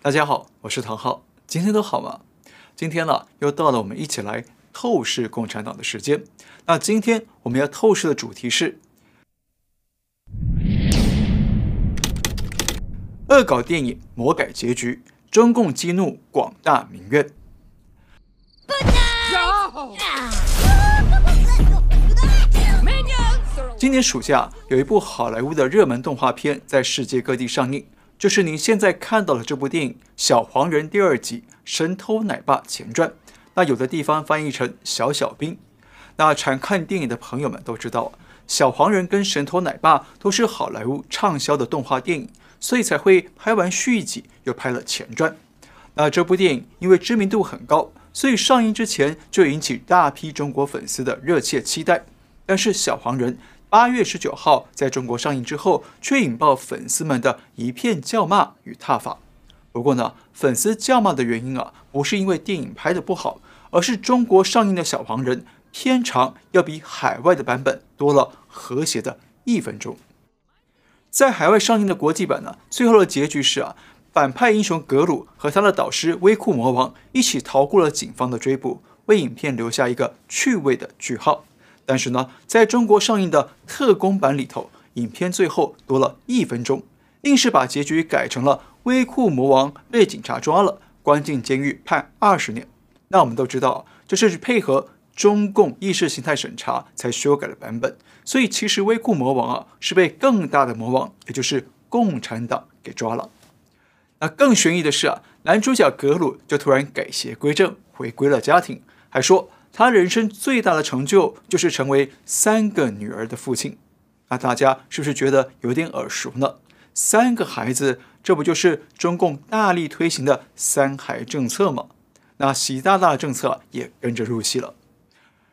大家好，我是唐浩，今天都好吗？今天呢，又到了我们一起来透视共产党的时间。那今天我们要透视的主题是恶搞电影魔改结局，中共激怒广大民怨。今年暑假有一部好莱坞的热门动画片在世界各地上映。就是您现在看到的这部电影《小黄人》第二集《神偷奶爸前传》，那有的地方翻译成“小小兵”。那常看电影的朋友们都知道，《小黄人》跟《神偷奶爸》都是好莱坞畅销的动画电影，所以才会拍完续集又拍了前传。那这部电影因为知名度很高，所以上映之前就引起大批中国粉丝的热切期待。但是《小黄人》八月十九号在中国上映之后，却引爆粉丝们的一片叫骂与挞伐。不过呢，粉丝叫骂的原因啊，不是因为电影拍得不好，而是中国上映的小黄人片长要比海外的版本多了和谐的一分钟。在海外上映的国际版呢，最后的结局是啊，反派英雄格鲁和他的导师威库魔王一起逃过了警方的追捕，为影片留下一个趣味的句号。但是呢，在中国上映的特工版里头，影片最后多了一分钟，硬是把结局改成了威库魔王被警察抓了，关进监狱判二十年。那我们都知道，这是配合中共意识形态审查才修改的版本，所以其实威库魔王啊是被更大的魔王，也就是共产党给抓了。那更悬疑的是啊，男主角格鲁就突然改邪归正，回归了家庭，还说。他人生最大的成就就是成为三个女儿的父亲，那大家是不是觉得有点耳熟呢？三个孩子，这不就是中共大力推行的三孩政策吗？那习大大的政策也跟着入戏了。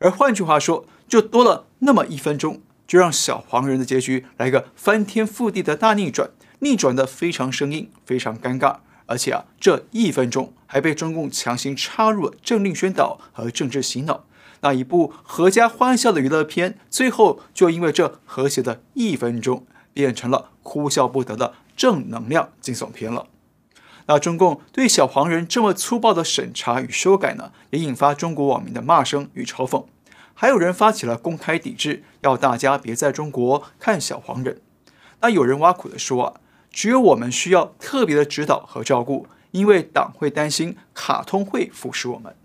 而换句话说，就多了那么一分钟，就让小黄人的结局来个翻天覆地的大逆转，逆转得非常生硬，非常尴尬。而且啊，这一分钟还被中共强行插入了政令宣导和政治洗脑，那一部合家欢笑的娱乐片，最后就因为这和谐的一分钟，变成了哭笑不得的正能量惊悚片了。那中共对小黄人这么粗暴的审查与修改呢，也引发中国网民的骂声与嘲讽，还有人发起了公开抵制，要大家别在中国看小黄人。那有人挖苦的说啊。只有我们需要特别的指导和照顾，因为党会担心卡通会腐蚀我们。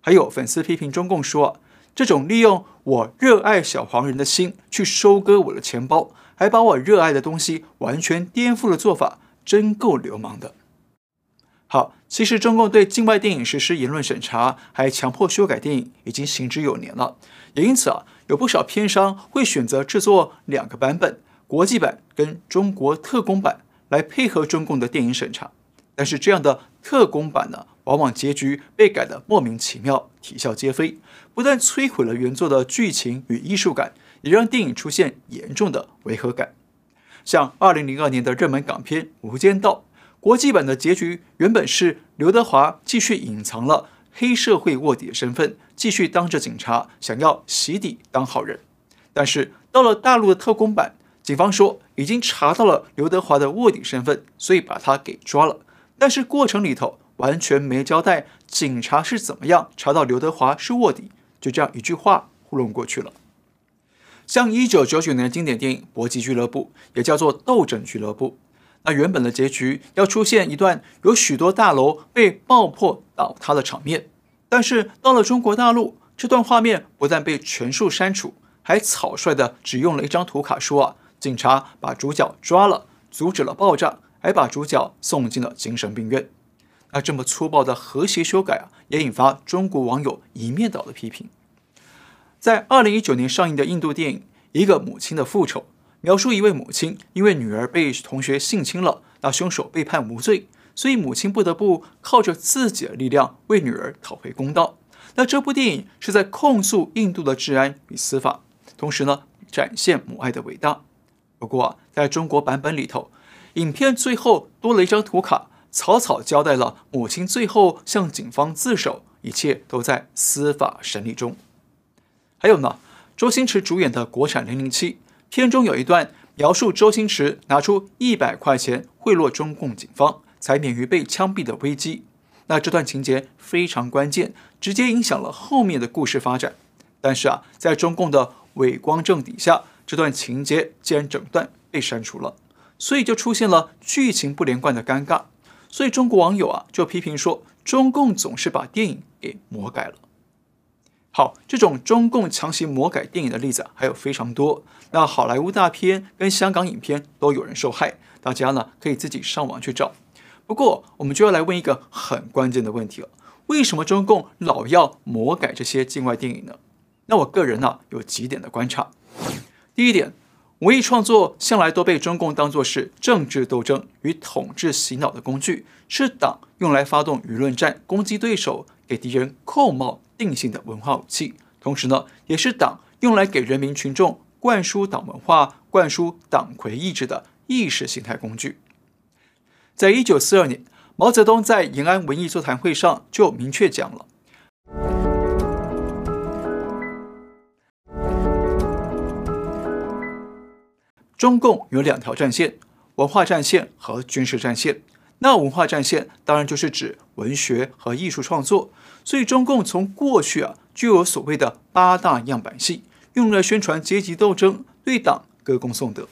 还有粉丝批评中共说，这种利用我热爱小黄人的心去收割我的钱包，还把我热爱的东西完全颠覆的做法，真够流氓的。好，其实中共对境外电影实施言论审查，还强迫修改电影，已经行之有年了。也因此啊，有不少片商会选择制作两个版本，国际版跟中国特供版。来配合中共的电影审查，但是这样的特工版呢，往往结局被改得莫名其妙，啼笑皆非，不但摧毁了原作的剧情与艺术感，也让电影出现严重的违和感。像二零零二年的热门港片《无间道》，国际版的结局原本是刘德华继续隐藏了黑社会卧底的身份，继续当着警察想要洗底当好人，但是到了大陆的特工版。警方说已经查到了刘德华的卧底身份，所以把他给抓了。但是过程里头完全没交代警察是怎么样查到刘德华是卧底，就这样一句话糊弄过去了。像一九九九年经典电影《搏击俱乐部》，也叫做《斗争俱乐部》，那原本的结局要出现一段有许多大楼被爆破倒塌的场面，但是到了中国大陆，这段画面不但被全数删除，还草率的只用了一张图卡说啊。警察把主角抓了，阻止了爆炸，还把主角送进了精神病院。那这么粗暴的和谐修改啊，也引发中国网友一面倒的批评。在二零一九年上映的印度电影《一个母亲的复仇》，描述一位母亲因为女儿被同学性侵了，那凶手被判无罪，所以母亲不得不靠着自己的力量为女儿讨回公道。那这部电影是在控诉印度的治安与司法，同时呢，展现母爱的伟大。不过，在中国版本里头，影片最后多了一张图卡，草草交代了母亲最后向警方自首，一切都在司法审理中。还有呢，周星驰主演的国产《零零七》片中有一段描述周星驰拿出一百块钱贿赂中共警方，才免于被枪毙的危机。那这段情节非常关键，直接影响了后面的故事发展。但是啊，在中共的伪光正底下，这段情节竟然整段被删除了，所以就出现了剧情不连贯的尴尬。所以中国网友啊就批评说，中共总是把电影给魔改了。好，这种中共强行魔改电影的例子还有非常多。那好莱坞大片跟香港影片都有人受害，大家呢可以自己上网去找。不过，我们就要来问一个很关键的问题了：为什么中共老要魔改这些境外电影呢？那我个人呢有几点的观察。第一点，文艺创作向来都被中共当作是政治斗争与统治洗脑的工具，是党用来发动舆论战、攻击对手、给敌人扣帽。定性的文化武器，同时呢，也是党用来给人民群众灌输党文化、灌输党魁意志的意识形态工具。在一九四二年，毛泽东在延安文艺座谈会上就明确讲了：中共有两条战线，文化战线和军事战线。那文化战线当然就是指文学和艺术创作，所以中共从过去啊就有所谓的八大样板戏，用来宣传阶级斗争，对党歌功颂德。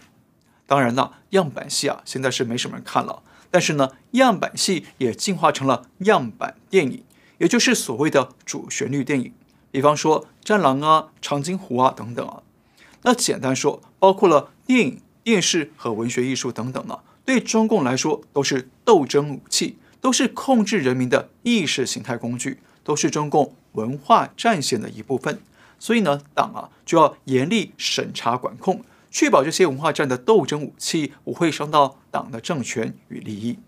当然了，样板戏啊现在是没什么人看了，但是呢，样板戏也进化成了样板电影，也就是所谓的主旋律电影，比方说《战狼》啊、《长津湖》啊等等啊。那简单说，包括了电影、电视和文学艺术等等呢。对中共来说，都是斗争武器，都是控制人民的意识形态工具，都是中共文化战线的一部分。所以呢，党啊就要严厉审查管控，确保这些文化战的斗争武器不会伤到党的政权与利益。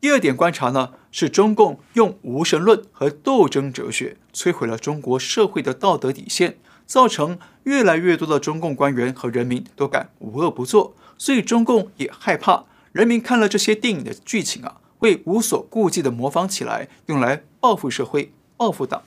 第二点观察呢，是中共用无神论和斗争哲学摧毁了中国社会的道德底线，造成越来越多的中共官员和人民都敢无恶不作。所以中共也害怕人民看了这些电影的剧情啊，会无所顾忌地模仿起来，用来报复社会、报复党。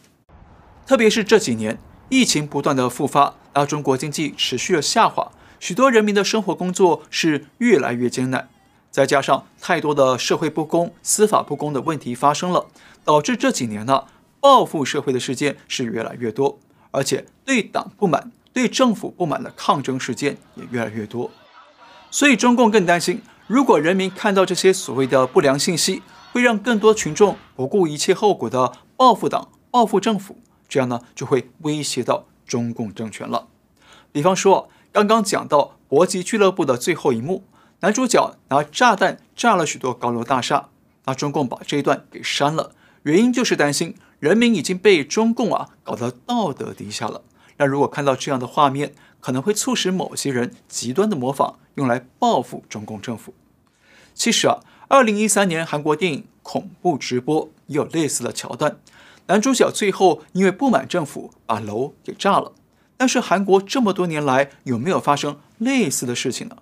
特别是这几年疫情不断的复发，让中国经济持续的下滑，许多人民的生活工作是越来越艰难。再加上太多的社会不公、司法不公的问题发生了，导致这几年呢，报复社会的事件是越来越多，而且对党不满、对政府不满的抗争事件也越来越多。所以中共更担心，如果人民看到这些所谓的不良信息，会让更多群众不顾一切后果的报复党、报复政府，这样呢就会威胁到中共政权了。比方说，刚刚讲到搏击俱乐部的最后一幕，男主角拿炸弹炸了许多高楼大厦，那中共把这一段给删了，原因就是担心人民已经被中共啊搞得道德低下了。那如果看到这样的画面，可能会促使某些人极端的模仿，用来报复中共政府。其实啊，二零一三年韩国电影《恐怖直播》也有类似的桥段，男主角最后因为不满政府，把楼给炸了。但是韩国这么多年来有没有发生类似的事情呢？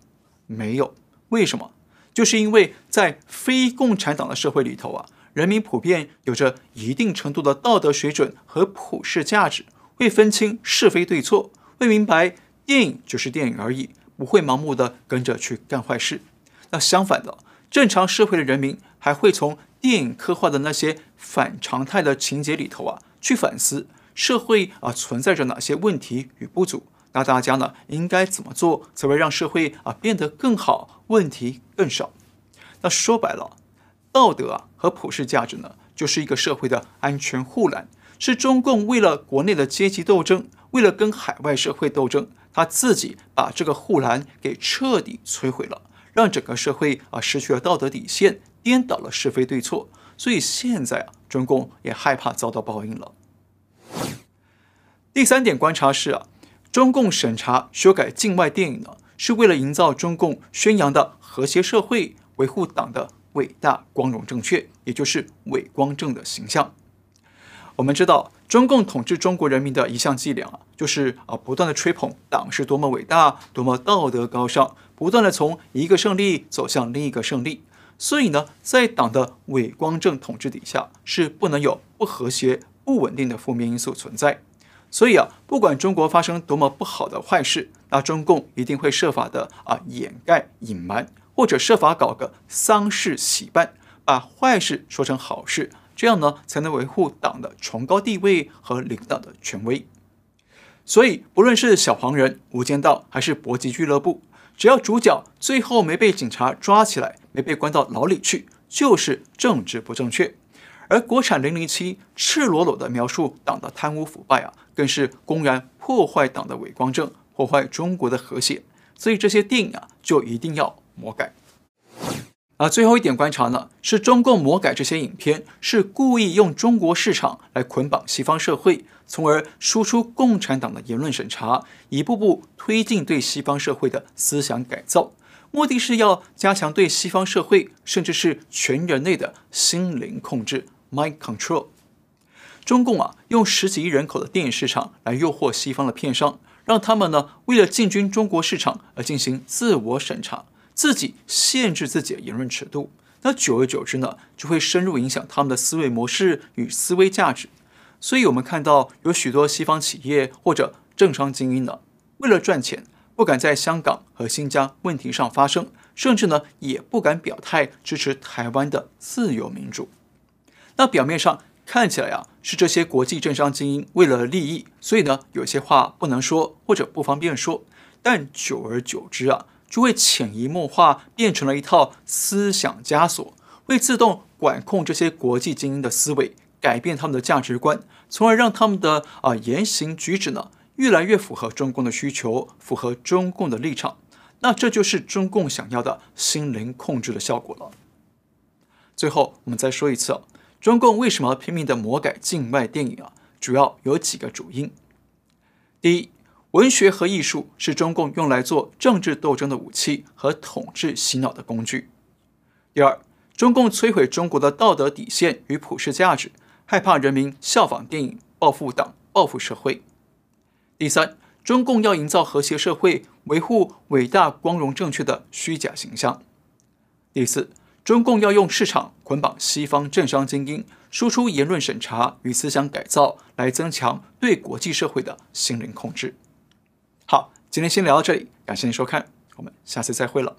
没有。为什么？就是因为在非共产党的社会里头啊，人民普遍有着一定程度的道德水准和普世价值，会分清是非对错，会明白。电影就是电影而已，不会盲目的跟着去干坏事。那相反的，正常社会的人民还会从电影刻画的那些反常态的情节里头啊，去反思社会啊存在着哪些问题与不足。那大家呢应该怎么做才会让社会啊变得更好，问题更少？那说白了，道德啊和普世价值呢，就是一个社会的安全护栏，是中共为了国内的阶级斗争，为了跟海外社会斗争。他自己把这个护栏给彻底摧毁了，让整个社会啊失去了道德底线，颠倒了是非对错。所以现在啊，中共也害怕遭到报应了。第三点观察是啊，中共审查修改境外电影呢，是为了营造中共宣扬的和谐社会，维护党的伟大光荣正确，也就是伪光正的形象。我们知道，中共统治中国人民的一项伎俩啊，就是啊不断的吹捧党是多么伟大、多么道德高尚，不断的从一个胜利走向另一个胜利。所以呢，在党的伪光正统治底下，是不能有不和谐、不稳定的负面因素存在。所以啊，不管中国发生多么不好的坏事，那中共一定会设法的啊掩盖、隐瞒，或者设法搞个丧事喜办，把坏事说成好事，这样呢才能维护党的崇高地位和领导的权威。所以，不论是小黄人、无间道，还是搏击俱乐部，只要主角最后没被警察抓起来，没被关到牢里去，就是政治不正确。而国产零零七赤裸裸的描述党的贪污腐败啊，更是公然破坏党的伟光正，破坏中国的和谐。所以这些电影啊，就一定要魔改。而最后一点观察呢，是中共魔改这些影片，是故意用中国市场来捆绑西方社会，从而输出共产党的言论审查，一步步推进对西方社会的思想改造，目的是要加强对西方社会，甚至是全人类的心灵控制 （mind control）。中共啊，用十几亿人口的电影市场来诱惑西方的片商，让他们呢，为了进军中国市场而进行自我审查。自己限制自己的言论尺度，那久而久之呢，就会深入影响他们的思维模式与思维价值。所以，我们看到有许多西方企业或者政商精英呢，为了赚钱，不敢在香港和新疆问题上发声，甚至呢，也不敢表态支持台湾的自由民主。那表面上看起来啊，是这些国际政商精英为了利益，所以呢，有些话不能说或者不方便说。但久而久之啊。就会潜移默化变成了一套思想枷锁，会自动管控这些国际精英的思维，改变他们的价值观，从而让他们的啊言行举止呢越来越符合中共的需求，符合中共的立场。那这就是中共想要的心灵控制的效果了。最后，我们再说一次啊，中共为什么拼命的魔改境外电影啊？主要有几个主因。第一。文学和艺术是中共用来做政治斗争的武器和统治洗脑的工具。第二，中共摧毁中国的道德底线与普世价值，害怕人民效仿电影，报复党，报复社会。第三，中共要营造和谐社会，维护伟大、光荣、正确的虚假形象。第四，中共要用市场捆绑西方政商精英，输出言论审查与思想改造，来增强对国际社会的心灵控制。好，今天先聊到这里，感谢您收看，我们下次再会了。